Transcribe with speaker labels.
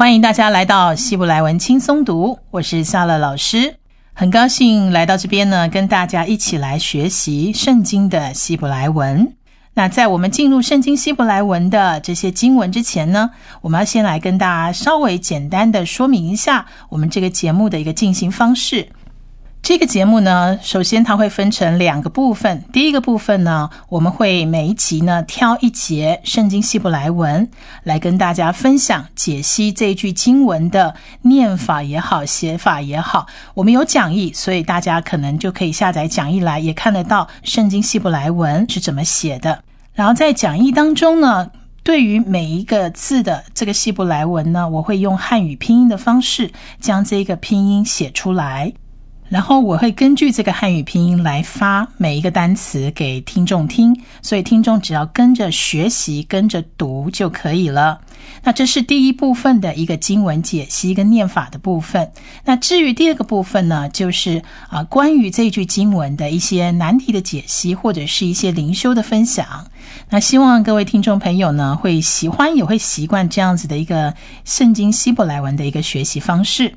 Speaker 1: 欢迎大家来到希伯来文轻松读，我是夏乐老师，很高兴来到这边呢，跟大家一起来学习圣经的希伯来文。那在我们进入圣经希伯来文的这些经文之前呢，我们要先来跟大家稍微简单的说明一下我们这个节目的一个进行方式。这个节目呢，首先它会分成两个部分。第一个部分呢，我们会每一集呢挑一节圣经希伯来文来跟大家分享解析这一句经文的念法也好，写法也好。我们有讲义，所以大家可能就可以下载讲义来，也看得到圣经希伯来文是怎么写的。然后在讲义当中呢，对于每一个字的这个希伯来文呢，我会用汉语拼音的方式将这个拼音写出来。然后我会根据这个汉语拼音来发每一个单词给听众听，所以听众只要跟着学习、跟着读就可以了。那这是第一部分的一个经文解析跟念法的部分。那至于第二个部分呢，就是啊关于这句经文的一些难题的解析，或者是一些灵修的分享。那希望各位听众朋友呢会喜欢，也会习惯这样子的一个圣经希伯来文的一个学习方式。